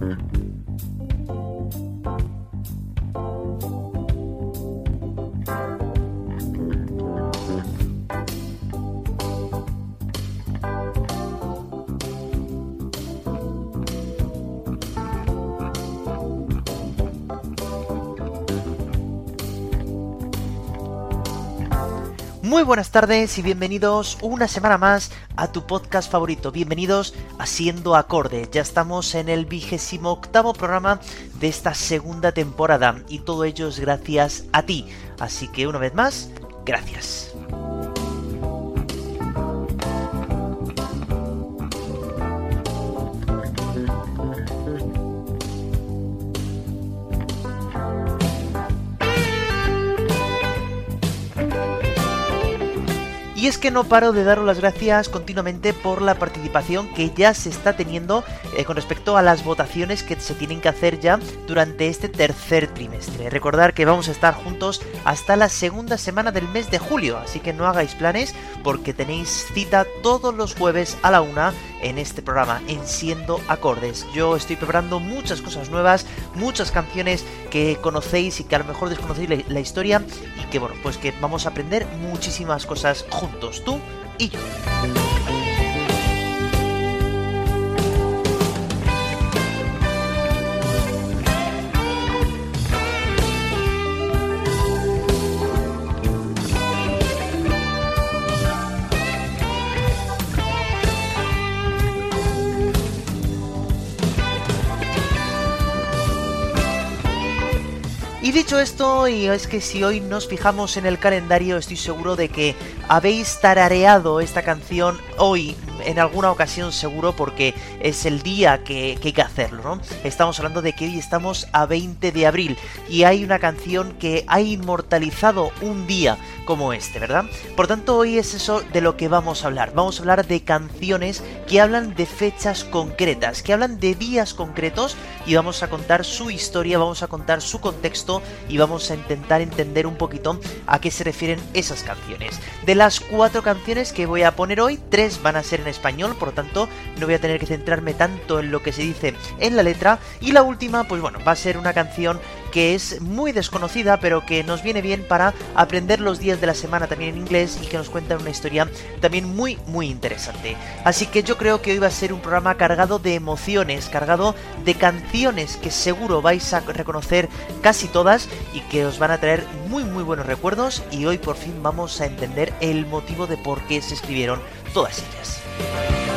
Mm-hmm. Muy buenas tardes y bienvenidos una semana más a tu podcast favorito. Bienvenidos a Siendo Acorde. Ya estamos en el vigésimo octavo programa de esta segunda temporada y todo ello es gracias a ti. Así que una vez más, gracias. Y es que no paro de daros las gracias continuamente por la participación que ya se está teniendo eh, con respecto a las votaciones que se tienen que hacer ya durante este tercer trimestre. Recordar que vamos a estar juntos hasta la segunda semana del mes de julio, así que no hagáis planes porque tenéis cita todos los jueves a la una en este programa, en Siendo Acordes. Yo estoy preparando muchas cosas nuevas, muchas canciones que conocéis y que a lo mejor desconocéis la, la historia y que bueno, pues que vamos a aprender muchísimas cosas juntos, tú y yo. Dicho esto, y es que si hoy nos fijamos en el calendario, estoy seguro de que habéis tarareado esta canción hoy en alguna ocasión seguro porque es el día que, hay que hacerlo, ¿no? Estamos hablando de que hoy estamos a 20 de abril y hay una canción que ha inmortalizado un día como este, ¿verdad? Por tanto, hoy es eso de lo que vamos a hablar. Vamos a hablar de canciones que hablan de fechas concretas, que hablan de días concretos y vamos a contar su historia, vamos a contar su contexto y vamos a intentar entender un poquito a qué se refieren esas canciones. De las cuatro canciones que voy a poner hoy, tres van a ser en español, por lo tanto no voy a tener que centrarme tanto en lo que se dice en la letra. Y la última, pues bueno, va a ser una canción que es muy desconocida, pero que nos viene bien para aprender los días de la semana también en inglés y que nos cuenta una historia también muy, muy interesante. Así que yo creo que hoy va a ser un programa cargado de emociones, cargado de canciones que seguro vais a reconocer casi todas y que os van a traer muy, muy buenos recuerdos. Y hoy por fin vamos a entender el motivo de por qué se escribieron todas ellas. Bye.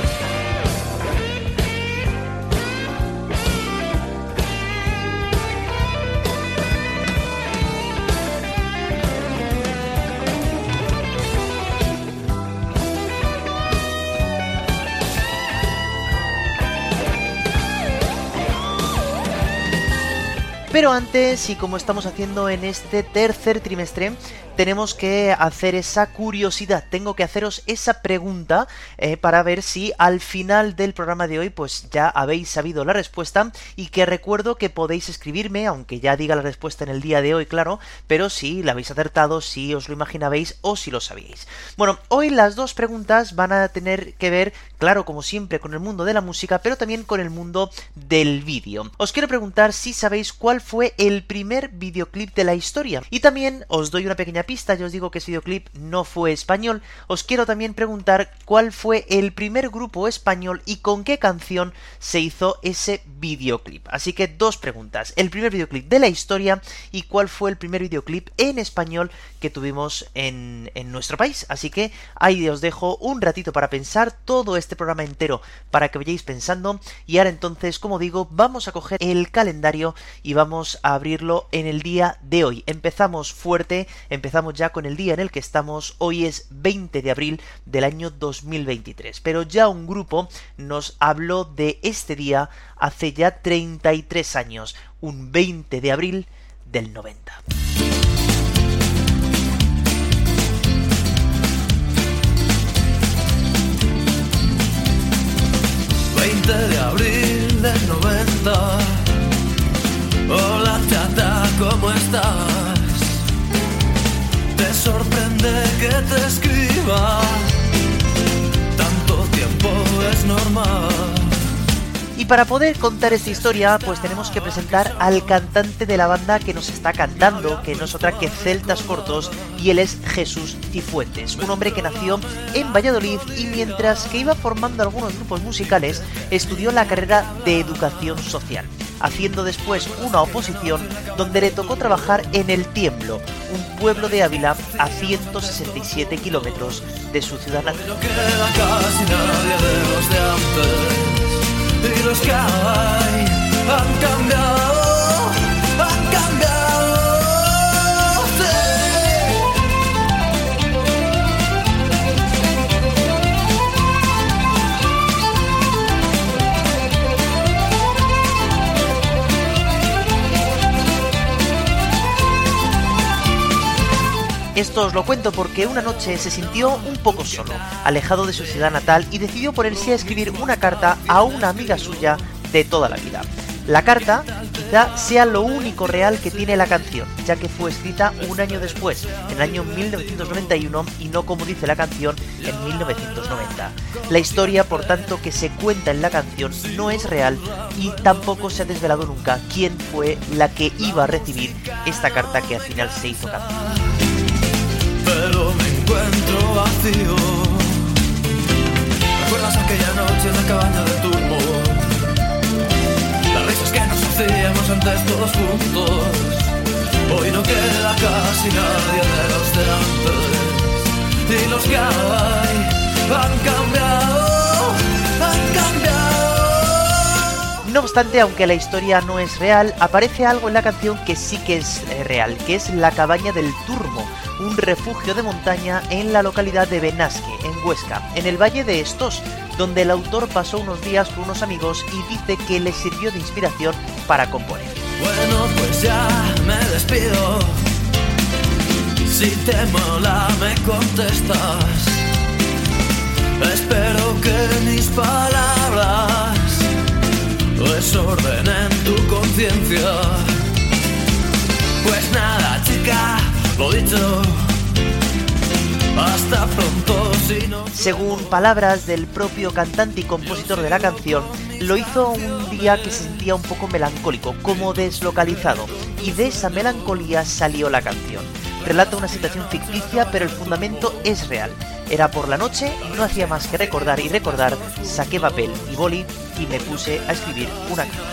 Pero antes, y como estamos haciendo en este tercer trimestre, tenemos que hacer esa curiosidad, tengo que haceros esa pregunta eh, para ver si al final del programa de hoy pues ya habéis sabido la respuesta y que recuerdo que podéis escribirme, aunque ya diga la respuesta en el día de hoy, claro, pero si la habéis acertado, si os lo imaginabais o si lo sabíais. Bueno, hoy las dos preguntas van a tener que ver, claro, como siempre, con el mundo de la música, pero también con el mundo del vídeo. Os quiero preguntar si sabéis cuál fue el primer videoclip de la historia y también os doy una pequeña pista, yo os digo que ese videoclip no fue español, os quiero también preguntar cuál fue el primer grupo español y con qué canción se hizo ese videoclip. Así que dos preguntas, el primer videoclip de la historia y cuál fue el primer videoclip en español que tuvimos en, en nuestro país. Así que ahí os dejo un ratito para pensar todo este programa entero para que vayáis pensando y ahora entonces, como digo, vamos a coger el calendario y vamos a abrirlo en el día de hoy. Empezamos fuerte, empezamos ya con el día en el que estamos, hoy es 20 de abril del año 2023, pero ya un grupo nos habló de este día hace ya 33 años, un 20 de abril del 90. 20 de abril del 90. Que te escriba. Tanto tiempo es normal. para poder contar esta historia, pues tenemos que presentar al cantante de la banda que nos está cantando, que no es otra que Celtas Cortos, y él es Jesús Cifuentes, un hombre que nació en Valladolid y mientras que iba formando algunos grupos musicales, estudió la carrera de educación social haciendo después una oposición donde le tocó trabajar en El Tiemblo, un pueblo de Ávila a 167 kilómetros de su ciudad natal. Esto os lo cuento porque una noche se sintió un poco solo, alejado de su ciudad natal y decidió ponerse a escribir una carta a una amiga suya de toda la vida. La carta quizá sea lo único real que tiene la canción, ya que fue escrita un año después, en el año 1991, y no como dice la canción en 1990. La historia, por tanto, que se cuenta en la canción no es real y tampoco se ha desvelado nunca quién fue la que iba a recibir esta carta que al final se hizo canción encuentro vacío. ¿Recuerdas aquella noche en la cabaña de turbo? Hoy no queda casi nadie de los. Y los que hay han cambiado. No obstante, aunque la historia no es real, aparece algo en la canción que sí que es eh, real, que es la cabaña del Turmo, un refugio de montaña en la localidad de Benasque, en Huesca, en el valle de Estos, donde el autor pasó unos días con unos amigos y dice que le sirvió de inspiración para componer. Bueno, pues ya me despido. Si te mola, me contestas. Espero que Hasta pronto, si no... Según palabras del propio cantante y compositor de la canción, lo hizo un día que se sentía un poco melancólico, como deslocalizado, y de esa melancolía salió la canción. Relata una situación ficticia, pero el fundamento es real. Era por la noche, no hacía más que recordar y recordar, saqué papel y boli y me puse a escribir una canción.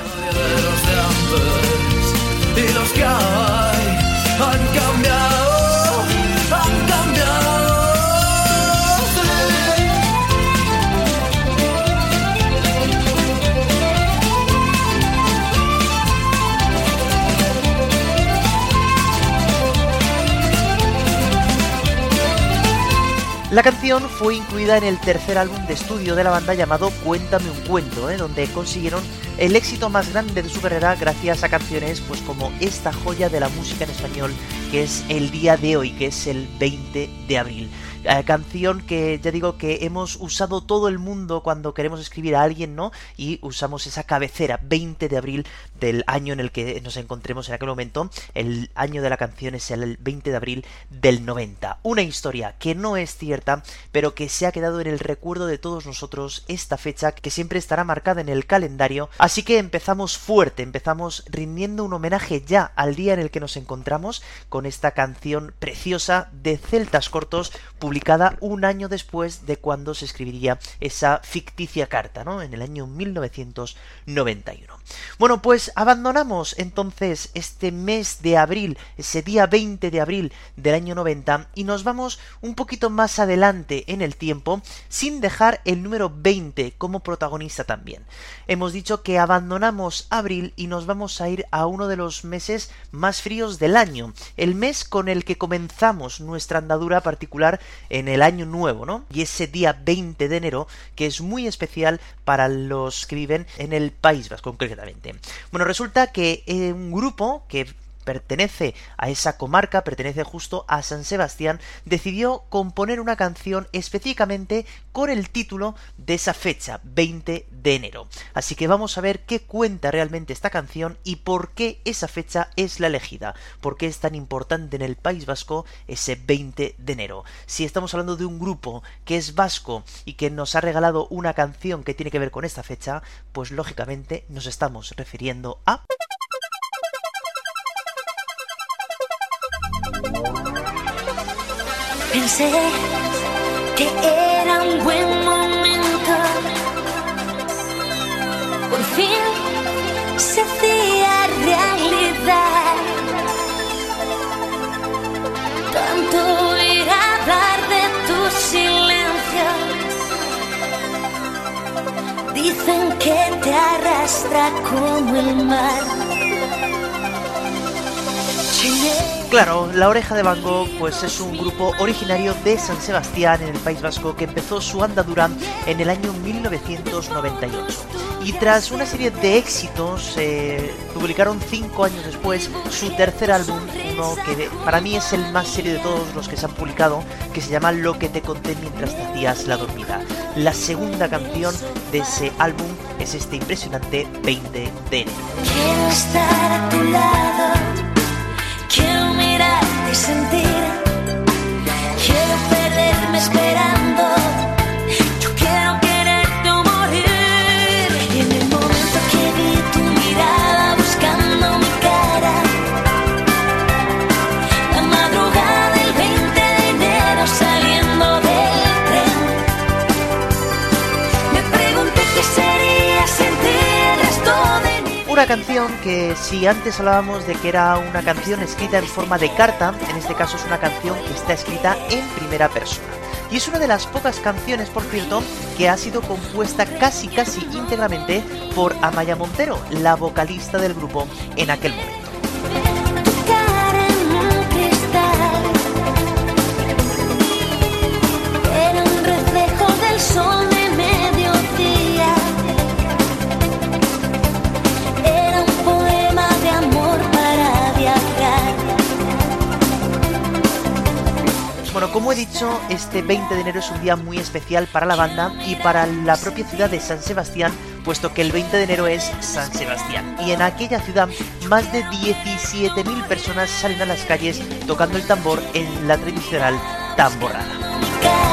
La canción fue incluida en el tercer álbum de estudio de la banda llamado Cuéntame un cuento, ¿eh? donde consiguieron el éxito más grande de su carrera gracias a canciones pues como esta joya de la música en español que es El día de hoy, que es el 20 de abril. Eh, canción que ya digo que hemos usado todo el mundo cuando queremos escribir a alguien, ¿no? Y usamos esa cabecera, 20 de abril del año en el que nos encontremos en aquel momento. El año de la canción es el 20 de abril del 90. Una historia que no es cierta, pero que se ha quedado en el recuerdo de todos nosotros esta fecha que siempre estará marcada en el calendario. Así que empezamos fuerte, empezamos rindiendo un homenaje ya al día en el que nos encontramos con esta canción preciosa de Celtas Cortos publicada un año después de cuando se escribiría esa ficticia carta, ¿no? En el año 1991. Bueno, pues abandonamos entonces este mes de abril, ese día 20 de abril del año 90, y nos vamos un poquito más adelante en el tiempo, sin dejar el número 20 como protagonista también. Hemos dicho que abandonamos abril y nos vamos a ir a uno de los meses más fríos del año, el mes con el que comenzamos nuestra andadura particular en el año nuevo, ¿no? Y ese día 20 de enero, que es muy especial para los que viven en el País Vasco concretamente. Bueno, resulta que eh, un grupo que pertenece a esa comarca, pertenece justo a San Sebastián, decidió componer una canción específicamente con el título de esa fecha, 20 de enero. Así que vamos a ver qué cuenta realmente esta canción y por qué esa fecha es la elegida, por qué es tan importante en el País Vasco ese 20 de enero. Si estamos hablando de un grupo que es vasco y que nos ha regalado una canción que tiene que ver con esta fecha, pues lógicamente nos estamos refiriendo a... Pensé que era un buen momento. Por fin se hacía realidad. Tanto ir a hablar de tu silencio. Dicen que te arrastra como el mar. Claro, La Oreja de Van Gogh pues es un grupo originario de San Sebastián en el País Vasco que empezó su andadura en el año 1998 y tras una serie de éxitos eh, publicaron cinco años después su tercer álbum, uno que para mí es el más serio de todos los que se han publicado, que se llama Lo que te conté mientras te hacías la dormida. La segunda canción de ese álbum es este impresionante 20 de enero. Sentir, canción que si antes hablábamos de que era una canción escrita en forma de carta, en este caso es una canción que está escrita en primera persona. Y es una de las pocas canciones, por cierto, que ha sido compuesta casi casi íntegramente por Amaya Montero, la vocalista del grupo en aquel momento. Como he dicho, este 20 de enero es un día muy especial para la banda y para la propia ciudad de San Sebastián, puesto que el 20 de enero es San Sebastián. Y en aquella ciudad más de 17.000 personas salen a las calles tocando el tambor en la tradicional tamborrada.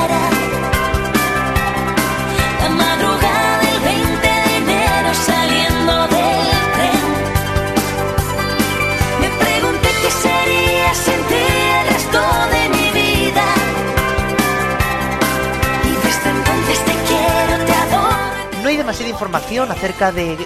Demasiada información acerca de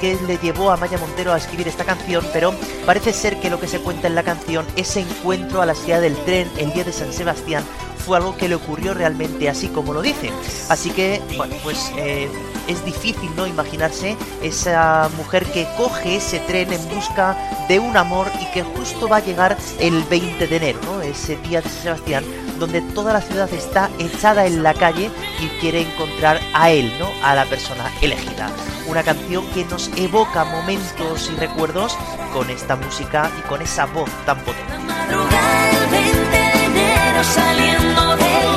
qué le llevó a Maya Montero a escribir esta canción, pero parece ser que lo que se cuenta en la canción, ese encuentro a la salida del tren el día de San Sebastián, fue algo que le ocurrió realmente así como lo dice. Así que, bueno, pues eh, es difícil no imaginarse esa mujer que coge ese tren en busca de un amor y que justo va a llegar el 20 de enero, ¿no? Ese día de San Sebastián, donde toda la ciudad está echada en la calle y quiere encontrar a él, ¿no? A la persona elegida. Una canción que nos evoca momentos y recuerdos con esta música y con esa voz tan potente. La madrugada del 20 de enero saliendo del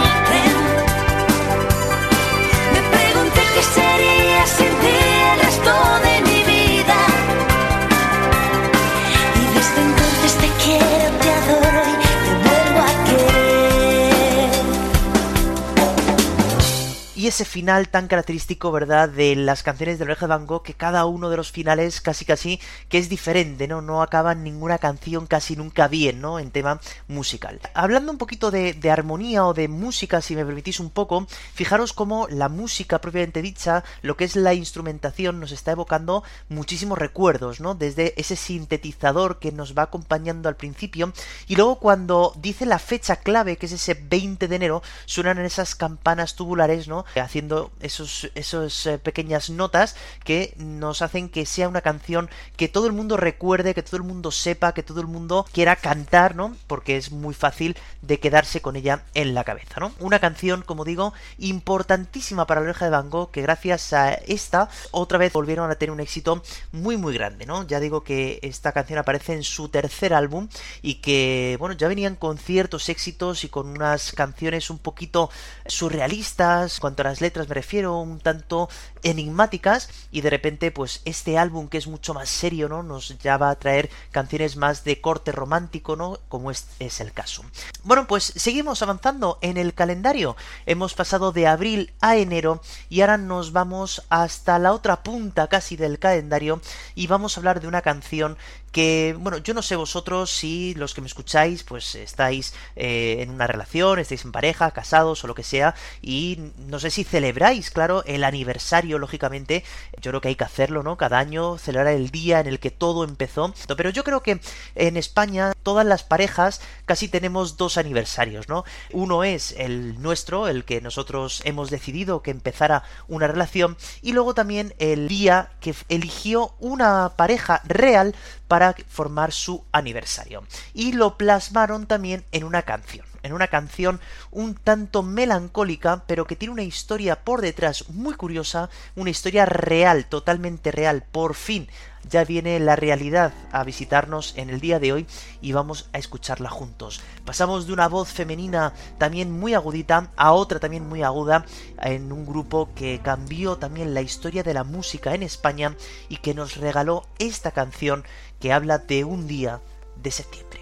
ese final tan característico, ¿verdad?, de las canciones de Oreja de Van Gogh, que cada uno de los finales casi casi que es diferente, ¿no? No acaba ninguna canción casi nunca bien, ¿no? En tema musical. Hablando un poquito de, de armonía o de música, si me permitís un poco, fijaros cómo la música propiamente dicha, lo que es la instrumentación, nos está evocando muchísimos recuerdos, ¿no? Desde ese sintetizador que nos va acompañando al principio, y luego cuando dice la fecha clave, que es ese 20 de enero, suenan esas campanas tubulares, ¿no? Haciendo esos, esos eh, pequeñas notas que nos hacen que sea una canción que todo el mundo recuerde, que todo el mundo sepa, que todo el mundo quiera cantar, ¿no? Porque es muy fácil de quedarse con ella en la cabeza, ¿no? Una canción, como digo, importantísima para la oreja de Van que gracias a esta otra vez volvieron a tener un éxito muy muy grande, ¿no? Ya digo que esta canción aparece en su tercer álbum y que, bueno, ya venían con ciertos éxitos y con unas canciones un poquito surrealistas, cuanto a las letras me refiero, un tanto enigmáticas y de repente pues este álbum que es mucho más serio, ¿no? Nos ya va a traer canciones más de corte romántico, ¿no? Como es, es el caso. Bueno, pues seguimos avanzando en el calendario. Hemos pasado de abril a enero y ahora nos vamos hasta la otra punta casi del calendario y vamos a hablar de una canción que, bueno, yo no sé vosotros si los que me escucháis, pues estáis eh, en una relación, estáis en pareja, casados o lo que sea, y no sé si celebráis, claro, el aniversario, lógicamente, yo creo que hay que hacerlo, ¿no? Cada año celebrar el día en el que todo empezó, pero yo creo que en España todas las parejas casi tenemos dos aniversarios, ¿no? Uno es el nuestro, el que nosotros hemos decidido que empezara una relación, y luego también el día que eligió una pareja real para formar su aniversario. Y lo plasmaron también en una canción en una canción un tanto melancólica, pero que tiene una historia por detrás muy curiosa, una historia real, totalmente real. Por fin ya viene la realidad a visitarnos en el día de hoy y vamos a escucharla juntos. Pasamos de una voz femenina también muy agudita a otra también muy aguda en un grupo que cambió también la historia de la música en España y que nos regaló esta canción que habla de un día de septiembre.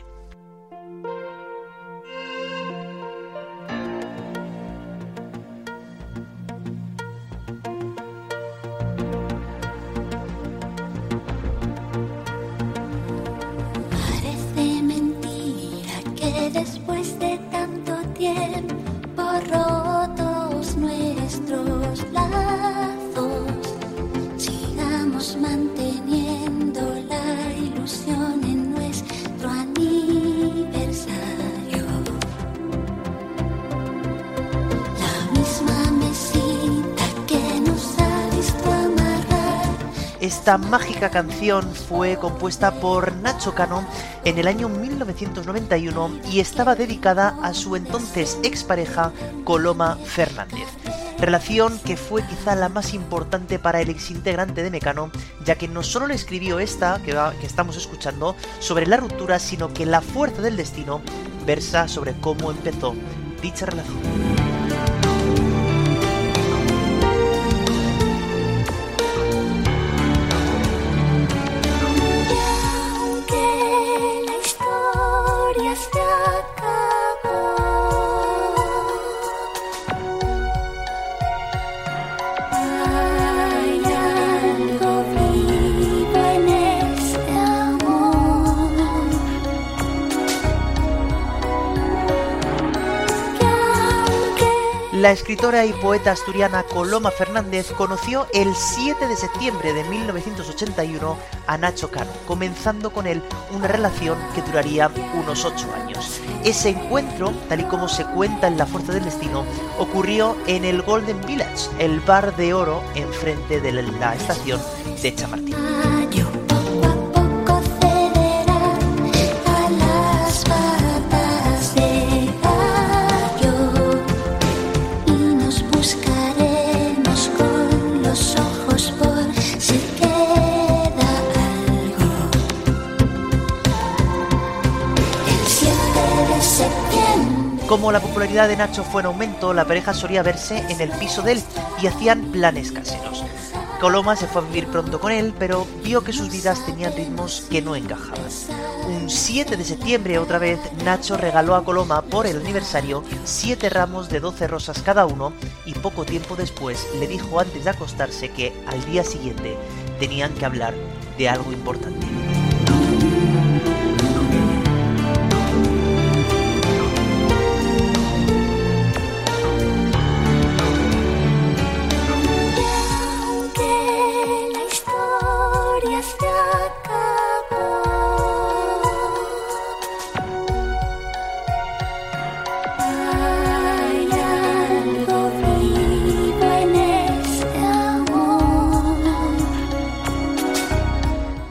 Esta mágica canción fue compuesta por Nacho Cano en el año 1991 y estaba dedicada a su entonces expareja Coloma Fernández. Relación que fue quizá la más importante para el exintegrante de Mecano, ya que no solo le escribió esta que, que estamos escuchando sobre la ruptura, sino que la fuerza del destino versa sobre cómo empezó dicha relación. La escritora y poeta asturiana Coloma Fernández conoció el 7 de septiembre de 1981 a Nacho Cano, comenzando con él una relación que duraría unos 8 años. Ese encuentro, tal y como se cuenta en La Fuerza del Destino, ocurrió en el Golden Village, el bar de oro enfrente de la estación de Chamartín. Buscaremos con los ojos por si queda algo. El 7 de septiembre. Como la popularidad de Nacho fue en aumento, la pareja solía verse en el piso de él y hacían planes caseros. Coloma se fue a vivir pronto con él, pero vio que sus vidas tenían ritmos que no encajaban. Un 7 de septiembre, otra vez, Nacho regaló a Coloma por el aniversario 7 ramos de 12 rosas cada uno y poco tiempo después le dijo antes de acostarse que al día siguiente tenían que hablar de algo importante.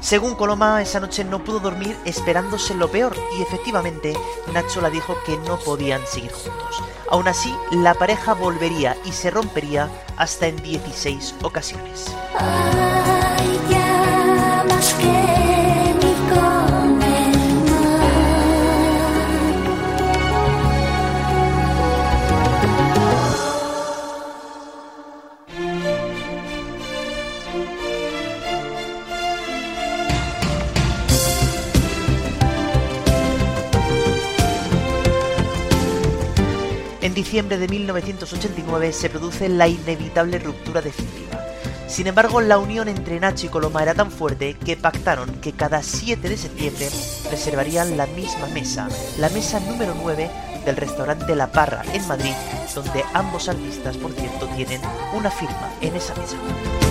Según Coloma, esa noche no pudo dormir esperándose lo peor y efectivamente Nacho la dijo que no podían seguir juntos. Aún así, la pareja volvería y se rompería hasta en 16 ocasiones. Diciembre de 1989 se produce la inevitable ruptura definitiva. Sin embargo, la unión entre Nacho y Coloma era tan fuerte que pactaron que cada 7 de septiembre reservarían la misma mesa, la mesa número 9 del restaurante La Parra en Madrid, donde ambos artistas, por cierto, tienen una firma en esa mesa.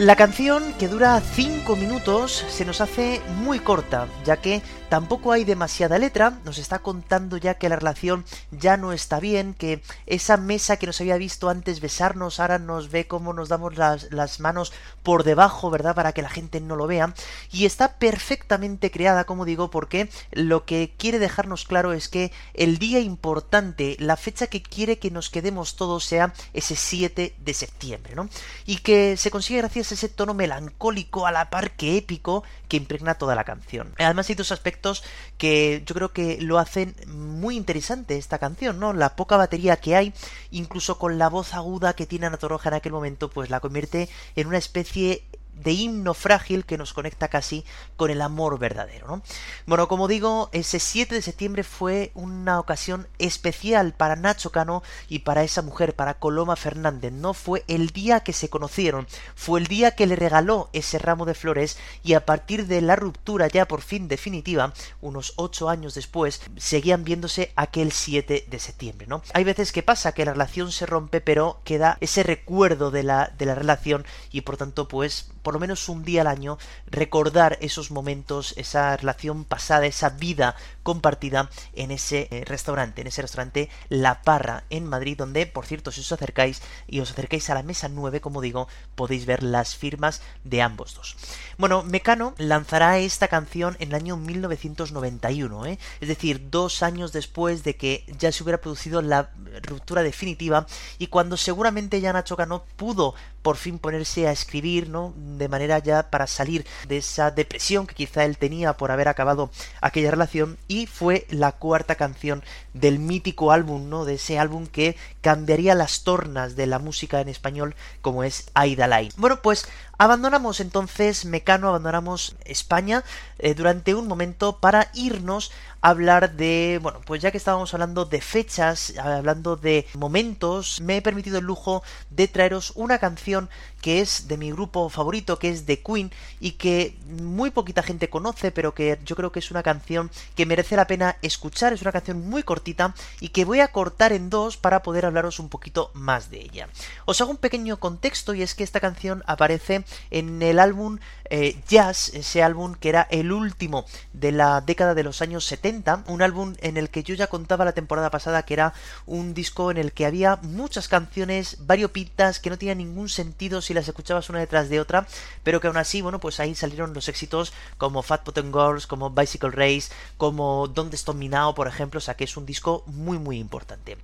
La canción, que dura 5 minutos, se nos hace muy corta, ya que tampoco hay demasiada letra, nos está contando ya que la relación ya no está bien, que esa mesa que nos había visto antes besarnos, ahora nos ve cómo nos damos las, las manos por debajo, ¿verdad? Para que la gente no lo vea, y está perfectamente creada, como digo, porque lo que quiere dejarnos claro es que el día importante, la fecha que quiere que nos quedemos todos sea ese 7 de septiembre, ¿no? Y que se consigue gracias ese tono melancólico a la par que épico que impregna toda la canción. Además hay dos aspectos que yo creo que lo hacen muy interesante esta canción, ¿no? La poca batería que hay, incluso con la voz aguda que tiene Ana Torroja en aquel momento, pues la convierte en una especie de himno frágil que nos conecta casi con el amor verdadero, ¿no? Bueno, como digo, ese 7 de septiembre fue una ocasión especial para Nacho Cano y para esa mujer, para Coloma Fernández, ¿no? Fue el día que se conocieron, fue el día que le regaló ese ramo de flores y a partir de la ruptura ya por fin definitiva, unos 8 años después, seguían viéndose aquel 7 de septiembre, ¿no? Hay veces que pasa que la relación se rompe, pero queda ese recuerdo de la, de la relación y por tanto, pues, lo menos un día al año, recordar esos momentos, esa relación pasada, esa vida compartida en ese eh, restaurante, en ese restaurante La Parra en Madrid, donde, por cierto, si os acercáis y os acercáis a la mesa 9, como digo, podéis ver las firmas de ambos dos. Bueno, Mecano lanzará esta canción en el año 1991, ¿eh? es decir, dos años después de que ya se hubiera producido la ruptura definitiva y cuando seguramente ya Nacho Cano pudo por fin ponerse a escribir, ¿no? De manera ya para salir de esa depresión que quizá él tenía por haber acabado aquella relación y fue la cuarta canción del mítico álbum, ¿no? De ese álbum que cambiaría las tornas de la música en español como es Aida Line. Bueno, pues abandonamos entonces Mecano, abandonamos España eh, durante un momento para irnos hablar de, bueno, pues ya que estábamos hablando de fechas, hablando de momentos, me he permitido el lujo de traeros una canción que es de mi grupo favorito, que es The Queen, y que muy poquita gente conoce, pero que yo creo que es una canción que merece la pena escuchar, es una canción muy cortita y que voy a cortar en dos para poder hablaros un poquito más de ella. Os hago un pequeño contexto y es que esta canción aparece en el álbum eh, Jazz, ese álbum que era el último de la década de los años 70, un álbum en el que yo ya contaba la temporada pasada que era un disco en el que había muchas canciones variopintas que no tenían ningún sentido si las escuchabas una detrás de otra, pero que aún así, bueno, pues ahí salieron los éxitos como Fat Bottom Girls, como Bicycle Race, como Don't Stop Me Now, por ejemplo, o sea que es un disco muy muy importante.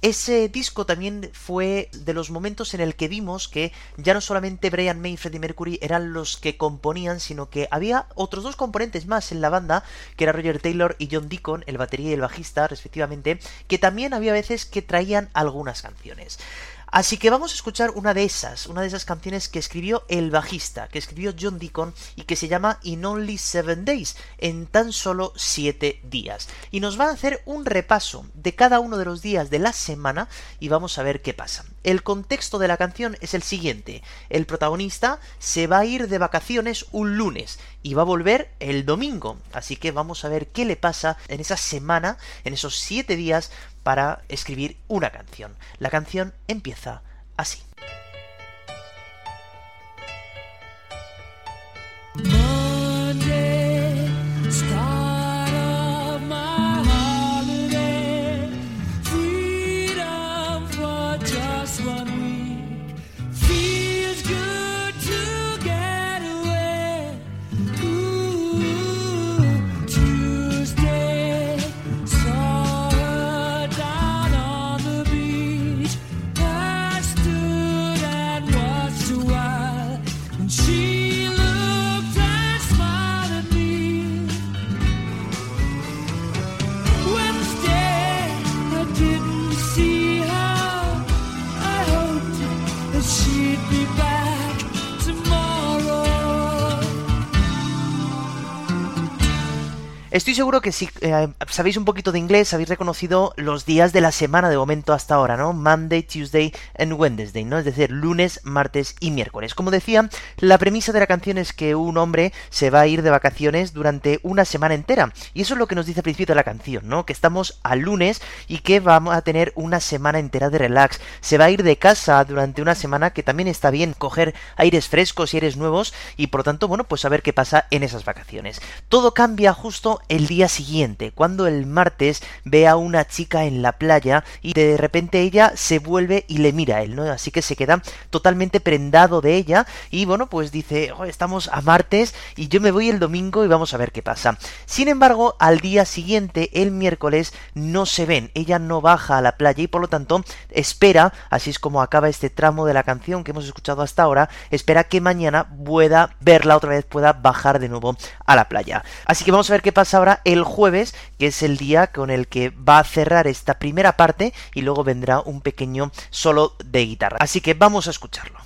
Ese disco también fue de los momentos en el que vimos que ya no solamente Brian May y Freddie Mercury eran los que componían, sino que había otros dos componentes más en la banda, que era Roger Taylor y John Deacon, el batería y el bajista, respectivamente, que también había veces que traían algunas canciones. Así que vamos a escuchar una de esas, una de esas canciones que escribió el bajista, que escribió John Deacon y que se llama In Only Seven Days, en tan solo siete días. Y nos va a hacer un repaso de cada uno de los días de la semana y vamos a ver qué pasa. El contexto de la canción es el siguiente. El protagonista se va a ir de vacaciones un lunes y va a volver el domingo. Así que vamos a ver qué le pasa en esa semana, en esos siete días, para escribir una canción. La canción empieza así. Estoy seguro que si eh, sabéis un poquito de inglés, habéis reconocido los días de la semana de momento hasta ahora, ¿no? Monday, Tuesday and Wednesday, ¿no? Es decir, lunes, martes y miércoles. Como decía, la premisa de la canción es que un hombre se va a ir de vacaciones durante una semana entera. Y eso es lo que nos dice al principio de la canción, ¿no? Que estamos al lunes y que vamos a tener una semana entera de relax. Se va a ir de casa durante una semana que también está bien coger aires frescos y aires nuevos y por lo tanto, bueno, pues a ver qué pasa en esas vacaciones. Todo cambia justo el día siguiente, cuando el martes ve a una chica en la playa y de repente ella se vuelve y le mira a él, ¿no? Así que se queda totalmente prendado de ella y bueno, pues dice, "Oh, estamos a martes y yo me voy el domingo y vamos a ver qué pasa. Sin embargo, al día siguiente, el miércoles, no se ven, ella no baja a la playa y por lo tanto espera, así es como acaba este tramo de la canción que hemos escuchado hasta ahora, espera que mañana pueda verla otra vez, pueda bajar de nuevo a la playa. Así que vamos a ver qué pasa ahora el jueves, que es el día con el que va a cerrar esta primera parte y luego vendrá un pequeño solo de guitarra. Así que vamos a escucharlo.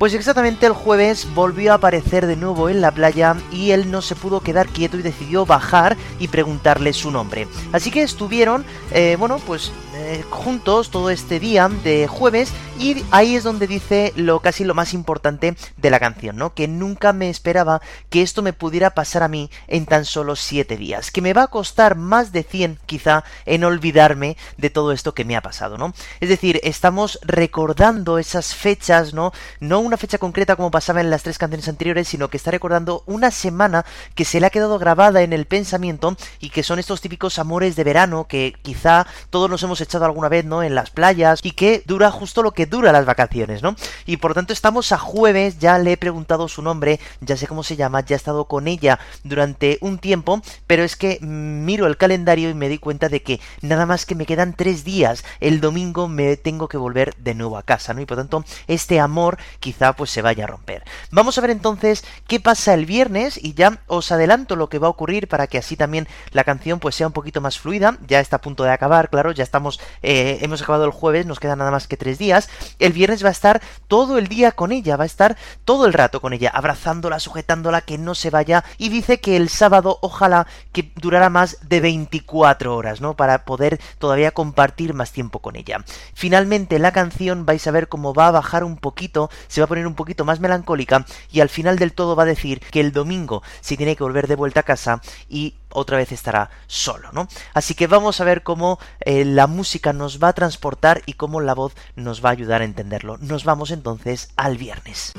Pues exactamente el jueves volvió a aparecer de nuevo en la playa y él no se pudo quedar quieto y decidió bajar y preguntarle su nombre. Así que estuvieron, eh, bueno, pues eh, juntos todo este día de jueves y ahí es donde dice lo casi lo más importante de la canción, ¿no? Que nunca me esperaba que esto me pudiera pasar a mí en tan solo 7 días, que me va a costar más de 100 quizá en olvidarme de todo esto que me ha pasado, ¿no? Es decir, estamos recordando esas fechas, ¿no? No una fecha concreta como pasaba en las tres canciones anteriores, sino que está recordando una semana que se le ha quedado grabada en el pensamiento y que son estos típicos amores de verano que quizá todos nos hemos echado alguna vez, ¿no? En las playas y que dura justo lo que dura las vacaciones, ¿no? Y por tanto estamos a jueves, ya le he preguntado su nombre, ya sé cómo se llama, ya he estado con ella durante un tiempo, pero es que miro el calendario y me di cuenta de que nada más que me quedan tres días, el domingo me tengo que volver de nuevo a casa, ¿no? Y por tanto este amor quizá pues se vaya a romper. Vamos a ver entonces qué pasa el viernes y ya os adelanto lo que va a ocurrir para que así también la canción pues sea un poquito más fluida, ya está a punto de acabar, claro, ya estamos, eh, hemos acabado el jueves, nos quedan nada más que tres días, el viernes va a estar todo el día con ella, va a estar todo el rato con ella, abrazándola, sujetándola, que no se vaya, y dice que el sábado ojalá que durara más de 24 horas, ¿no? Para poder todavía compartir más tiempo con ella. Finalmente la canción vais a ver cómo va a bajar un poquito, se va poner un poquito más melancólica y al final del todo va a decir que el domingo se tiene que volver de vuelta a casa y otra vez estará solo, ¿no? Así que vamos a ver cómo eh, la música nos va a transportar y cómo la voz nos va a ayudar a entenderlo. Nos vamos entonces al viernes.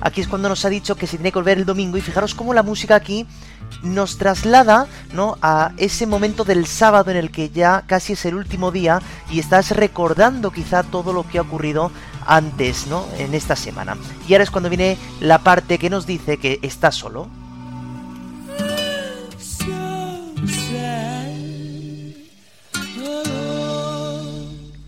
Aquí es cuando nos ha dicho que se tiene que volver el domingo y fijaros cómo la música aquí nos traslada ¿no? a ese momento del sábado en el que ya casi es el último día y estás recordando quizá todo lo que ha ocurrido antes, ¿no? En esta semana. Y ahora es cuando viene la parte que nos dice que está solo.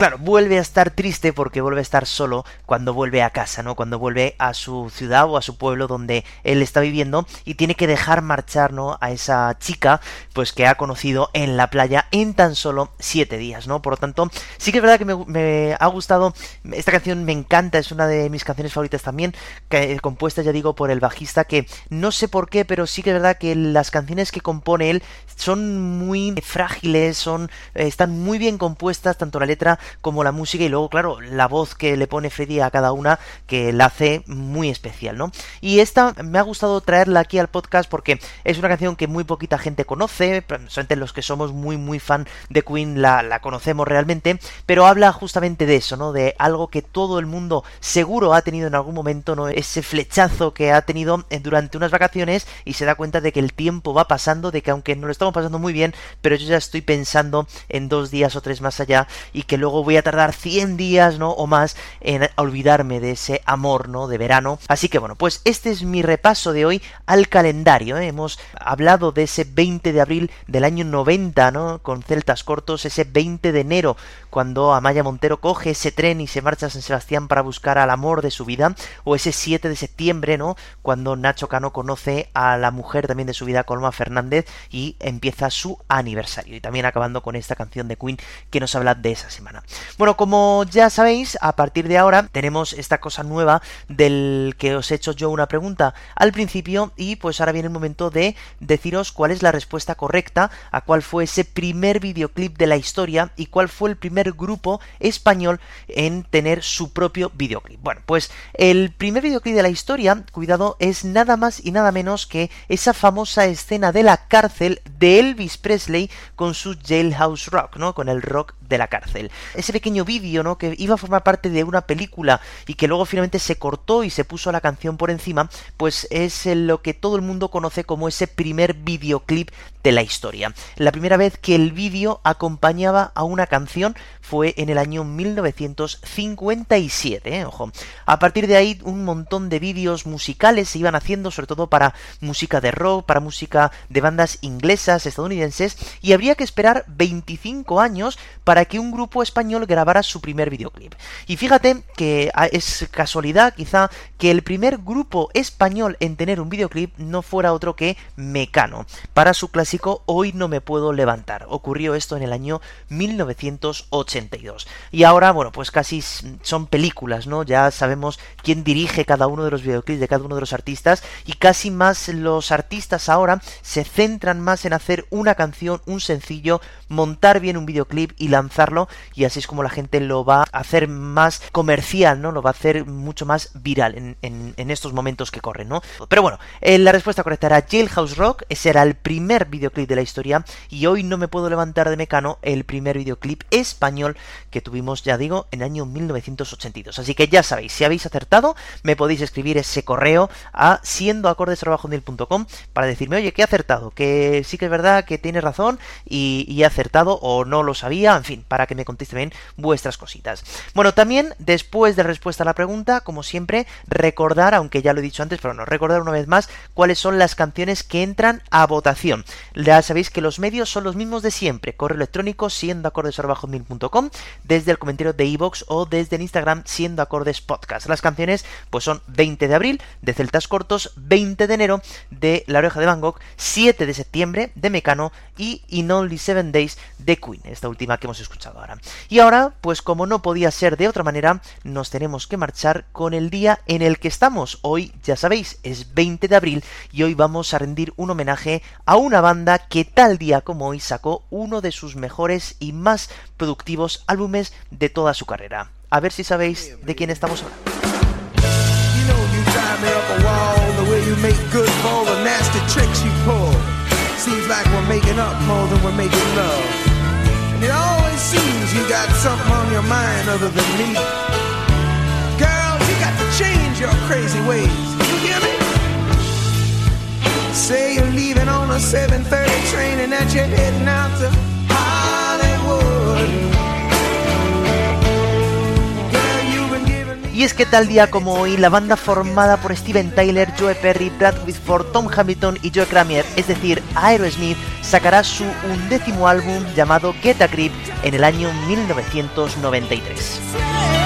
Claro, vuelve a estar triste porque vuelve a estar solo cuando vuelve a casa, ¿no? Cuando vuelve a su ciudad o a su pueblo donde él está viviendo y tiene que dejar marchar, ¿no? A esa chica, pues que ha conocido en la playa en tan solo siete días, ¿no? Por lo tanto, sí que es verdad que me, ha gustado, esta canción me encanta, es una de mis canciones favoritas también, que, compuesta, ya digo, por el bajista, que no sé por qué, pero sí que es verdad que las canciones que compone él son muy frágiles, son, eh, están muy bien compuestas, tanto la letra como la música y luego, claro, la voz que le pone Freddy a cada una que la hace muy especial, ¿no? Y esta me ha gustado traerla aquí al podcast porque es una canción que muy poquita gente conoce, solamente los que somos muy muy fan de Queen la, la conocemos realmente, pero habla justamente de eso, ¿no? De algo que todo el mundo seguro ha tenido en algún momento, ¿no? Ese flechazo que ha tenido durante unas vacaciones y se da cuenta de que el tiempo va pasando, de que aunque no lo estamos pasando muy bien, pero yo ya estoy pensando en dos días o tres más allá y que luego voy a tardar 100 días, ¿no? O más en olvidarme de ese amor, ¿no? De verano. Así que bueno, pues este es mi repaso de hoy al calendario. ¿eh? Hemos hablado de ese 20 de abril del año 90, ¿no? Con celtas cortos, ese 20 de enero, cuando Amaya Montero coge ese tren y se marcha a San Sebastián para buscar al amor de su vida, o ese 7 de septiembre, ¿no? Cuando Nacho Cano conoce a la mujer también de su vida, Colma Fernández, y empieza su aniversario. Y también acabando con esta canción de Queen que nos habla de esa semana. Bueno, como ya sabéis, a partir de ahora tenemos esta cosa nueva del que os he hecho yo una pregunta al principio y pues ahora viene el momento de deciros cuál es la respuesta correcta a cuál fue ese primer videoclip de la historia y cuál fue el primer grupo español en tener su propio videoclip. Bueno, pues el primer videoclip de la historia, cuidado, es nada más y nada menos que esa famosa escena de la cárcel de Elvis Presley con su Jailhouse Rock, ¿no? Con el rock de la cárcel. Ese pequeño vídeo, ¿no? Que iba a formar parte de una película y que luego finalmente se cortó y se puso la canción por encima, pues es lo que todo el mundo conoce como ese primer videoclip de la historia. La primera vez que el vídeo acompañaba a una canción fue en el año 1957, ¿eh? ojo. A partir de ahí un montón de vídeos musicales se iban haciendo, sobre todo para música de rock, para música de bandas inglesas, estadounidenses, y habría que esperar 25 años para que un grupo español grabara su primer videoclip. Y fíjate que es casualidad quizá que el primer grupo español en tener un videoclip no fuera otro que Mecano, para su clásico Hoy no me puedo levantar. Ocurrió esto en el año 1982. Y ahora, bueno, pues casi son películas, ¿no? Ya sabemos quién dirige cada uno de los videoclips de cada uno de los artistas y casi más los artistas ahora se centran más en hacer una canción, un sencillo, montar bien un videoclip y y así es como la gente lo va a hacer más comercial, ¿no? Lo va a hacer mucho más viral en, en, en estos momentos que corren, ¿no? Pero bueno, eh, la respuesta correcta era Jailhouse Rock, ese era el primer videoclip de la historia y hoy no me puedo levantar de Mecano, el primer videoclip español que tuvimos, ya digo, en el año 1982. Así que ya sabéis, si habéis acertado, me podéis escribir ese correo a siendoacordes.com para decirme, oye, que he acertado, que sí que es verdad que tienes razón y, y he acertado o no lo sabía, en fin, para que me contesten bien vuestras cositas. Bueno, también después de respuesta a la pregunta, como siempre, recordar, aunque ya lo he dicho antes, pero no, recordar una vez más cuáles son las canciones que entran a votación. Ya sabéis que los medios son los mismos de siempre. Correo electrónico siendo acordes.com, desde el comentario de iVoox o desde el Instagram siendo acordes podcast. Las canciones pues son 20 de abril de Celtas Cortos, 20 de enero de La Oreja de Van Gogh, 7 de septiembre de Mecano y In Only Seven Days de Queen, esta última que hemos escuchado ahora. Y ahora, pues como no podía ser de otra manera, nos tenemos que marchar con el día en el que estamos. Hoy, ya sabéis, es 20 de abril y hoy vamos a rendir un homenaje a una banda que tal día como hoy sacó uno de sus mejores y más productivos álbumes de toda su carrera. A ver si sabéis de quién estamos hablando. It always seems you got something on your mind other than me. Girl, you got to change your crazy ways. You hear me? say you're leaving on a 7:30 train and that you're heading out to Hollywood. Y es que tal día como hoy, la banda formada por Steven Tyler, Joe Perry, Brad Whitford, Tom Hamilton y Joe Kramer, es decir, Aerosmith, sacará su undécimo álbum llamado Get a Grip en el año 1993.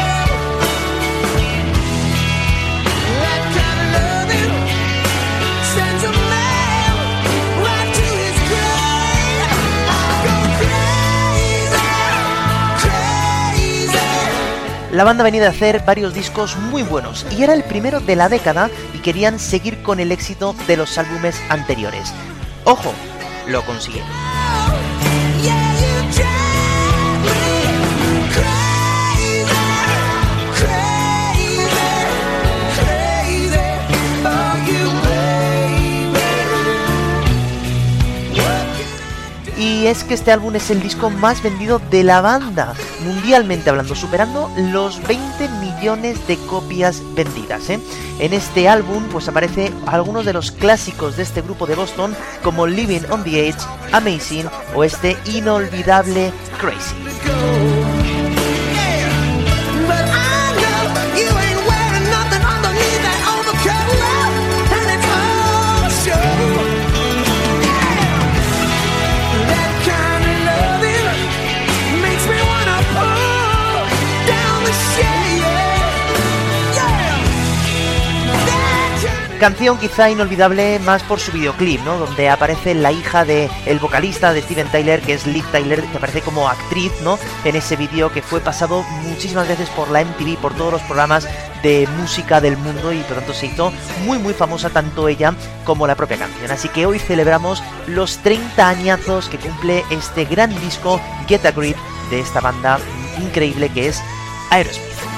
La banda venía de hacer varios discos muy buenos y era el primero de la década y querían seguir con el éxito de los álbumes anteriores. Ojo, lo consiguieron. Y es que este álbum es el disco más vendido de la banda, mundialmente hablando, superando los 20 millones de copias vendidas. ¿eh? En este álbum pues aparece algunos de los clásicos de este grupo de Boston como Living on the Edge, Amazing o este inolvidable Crazy. Canción quizá inolvidable más por su videoclip, ¿no? Donde aparece la hija de el vocalista de Steven Tyler, que es Liv Tyler, que aparece como actriz, ¿no? En ese vídeo que fue pasado muchísimas veces por la MTV, por todos los programas de música del mundo y por tanto se hizo muy muy famosa tanto ella como la propia canción. Así que hoy celebramos los 30 añazos que cumple este gran disco Get a Grip de esta banda increíble que es Aerosmith.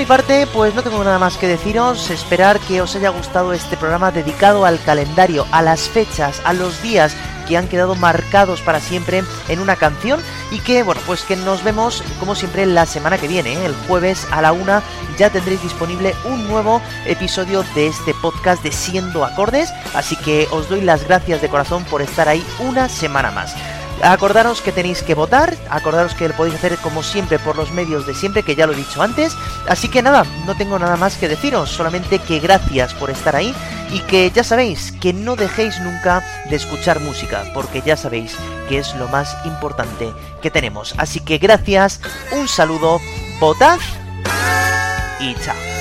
Mi parte, pues no tengo nada más que deciros, esperar que os haya gustado este programa dedicado al calendario, a las fechas, a los días que han quedado marcados para siempre en una canción y que, bueno, pues que nos vemos como siempre la semana que viene, ¿eh? el jueves a la una ya tendréis disponible un nuevo episodio de este podcast de Siendo Acordes, así que os doy las gracias de corazón por estar ahí una semana más. Acordaros que tenéis que votar, acordaros que lo podéis hacer como siempre por los medios de siempre, que ya lo he dicho antes. Así que nada, no tengo nada más que deciros, solamente que gracias por estar ahí y que ya sabéis que no dejéis nunca de escuchar música, porque ya sabéis que es lo más importante que tenemos. Así que gracias, un saludo, votad y chao.